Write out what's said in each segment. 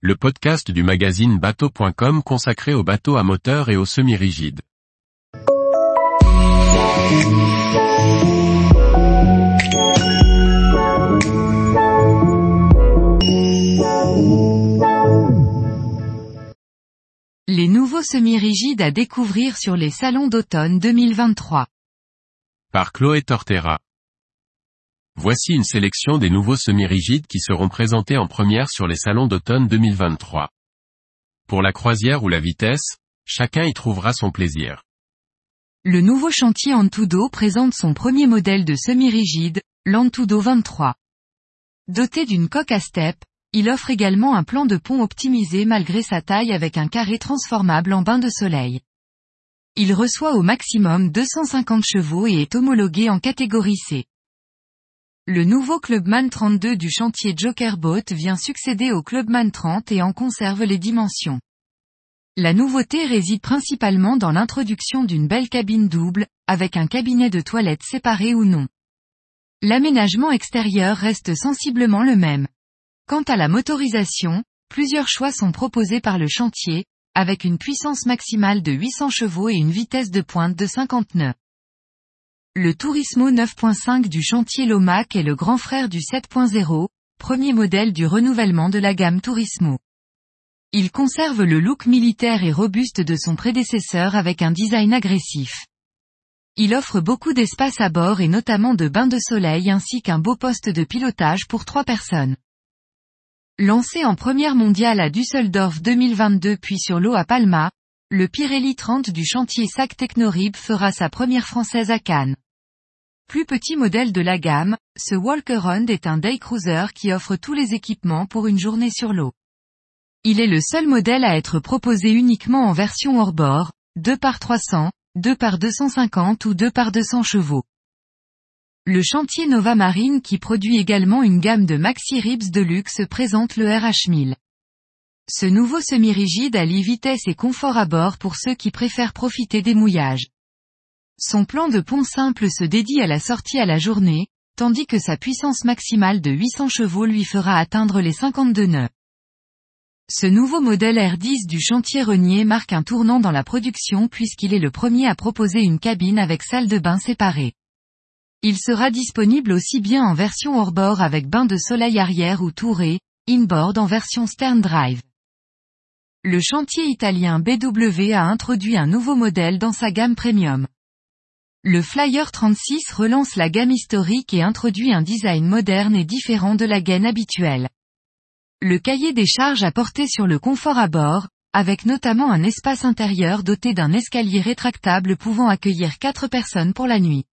le podcast du magazine bateau.com consacré aux bateaux à moteur et aux semi-rigides. Les nouveaux semi-rigides à découvrir sur les salons d'automne 2023. Par Chloé Tortera. Voici une sélection des nouveaux semi-rigides qui seront présentés en première sur les salons d'automne 2023. Pour la croisière ou la vitesse, chacun y trouvera son plaisir. Le nouveau chantier Antudo présente son premier modèle de semi-rigide, l'Antudo 23. Doté d'une coque à step, il offre également un plan de pont optimisé malgré sa taille avec un carré transformable en bain de soleil. Il reçoit au maximum 250 chevaux et est homologué en catégorie C. Le nouveau Clubman 32 du chantier Joker Boat vient succéder au Clubman 30 et en conserve les dimensions. La nouveauté réside principalement dans l'introduction d'une belle cabine double, avec un cabinet de toilette séparé ou non. L'aménagement extérieur reste sensiblement le même. Quant à la motorisation, plusieurs choix sont proposés par le chantier, avec une puissance maximale de 800 chevaux et une vitesse de pointe de 50 nœuds. Le Turismo 9.5 du chantier Lomac est le grand frère du 7.0, premier modèle du renouvellement de la gamme Turismo. Il conserve le look militaire et robuste de son prédécesseur avec un design agressif. Il offre beaucoup d'espace à bord et notamment de bains de soleil ainsi qu'un beau poste de pilotage pour trois personnes. Lancé en première mondiale à Düsseldorf 2022 puis sur l'eau à Palma, le Pirelli 30 du chantier SAC Technorib fera sa première française à Cannes. Plus petit modèle de la gamme, ce Walker-On est un day cruiser qui offre tous les équipements pour une journée sur l'eau. Il est le seul modèle à être proposé uniquement en version hors-bord, 2 par 300, 2 par 250 ou 2 par 200 chevaux. Le chantier Nova Marine qui produit également une gamme de maxi ribs de luxe présente le RH1000. Ce nouveau semi-rigide allie vitesse et confort à bord pour ceux qui préfèrent profiter des mouillages. Son plan de pont simple se dédie à la sortie à la journée, tandis que sa puissance maximale de 800 chevaux lui fera atteindre les 52 nœuds. Ce nouveau modèle R10 du chantier Renier marque un tournant dans la production puisqu'il est le premier à proposer une cabine avec salle de bain séparée. Il sera disponible aussi bien en version hors-bord avec bain de soleil arrière ou touré, inboard en version stern drive. Le chantier italien BW a introduit un nouveau modèle dans sa gamme premium. Le Flyer 36 relance la gamme historique et introduit un design moderne et différent de la gaine habituelle. Le cahier des charges a porté sur le confort à bord, avec notamment un espace intérieur doté d'un escalier rétractable pouvant accueillir 4 personnes pour la nuit.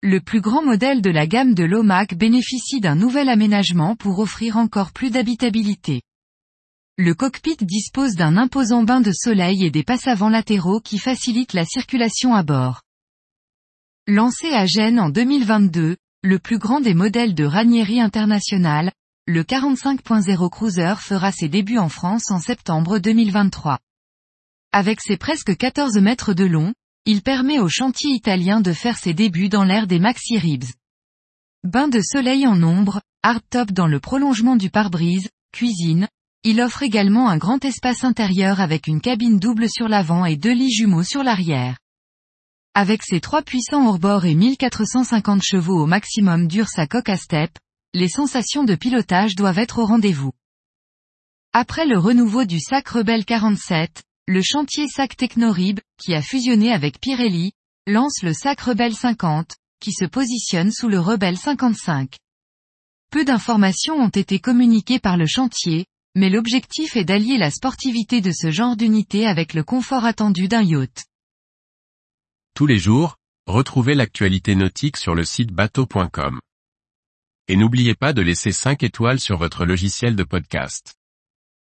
Le plus grand modèle de la gamme de l'OMAC bénéficie d'un nouvel aménagement pour offrir encore plus d'habitabilité. Le cockpit dispose d'un imposant bain de soleil et des passavants latéraux qui facilitent la circulation à bord. Lancé à Gênes en 2022, le plus grand des modèles de Ranieri International, le 45.0 Cruiser fera ses débuts en France en septembre 2023. Avec ses presque 14 mètres de long, il permet au chantier italien de faire ses débuts dans l'ère des maxi ribs. Bain de soleil en ombre, hardtop dans le prolongement du pare-brise, cuisine, il offre également un grand espace intérieur avec une cabine double sur l'avant et deux lits jumeaux sur l'arrière. Avec ses trois puissants hors-bord et 1450 chevaux au maximum dure sa coque à step, les sensations de pilotage doivent être au rendez-vous. Après le renouveau du SAC Rebelle 47, le chantier SAC Technorib, qui a fusionné avec Pirelli, lance le SAC Rebelle 50, qui se positionne sous le Rebelle 55. Peu d'informations ont été communiquées par le chantier, mais l'objectif est d'allier la sportivité de ce genre d'unité avec le confort attendu d'un yacht. Tous les jours, retrouvez l'actualité nautique sur le site bateau.com. Et n'oubliez pas de laisser 5 étoiles sur votre logiciel de podcast.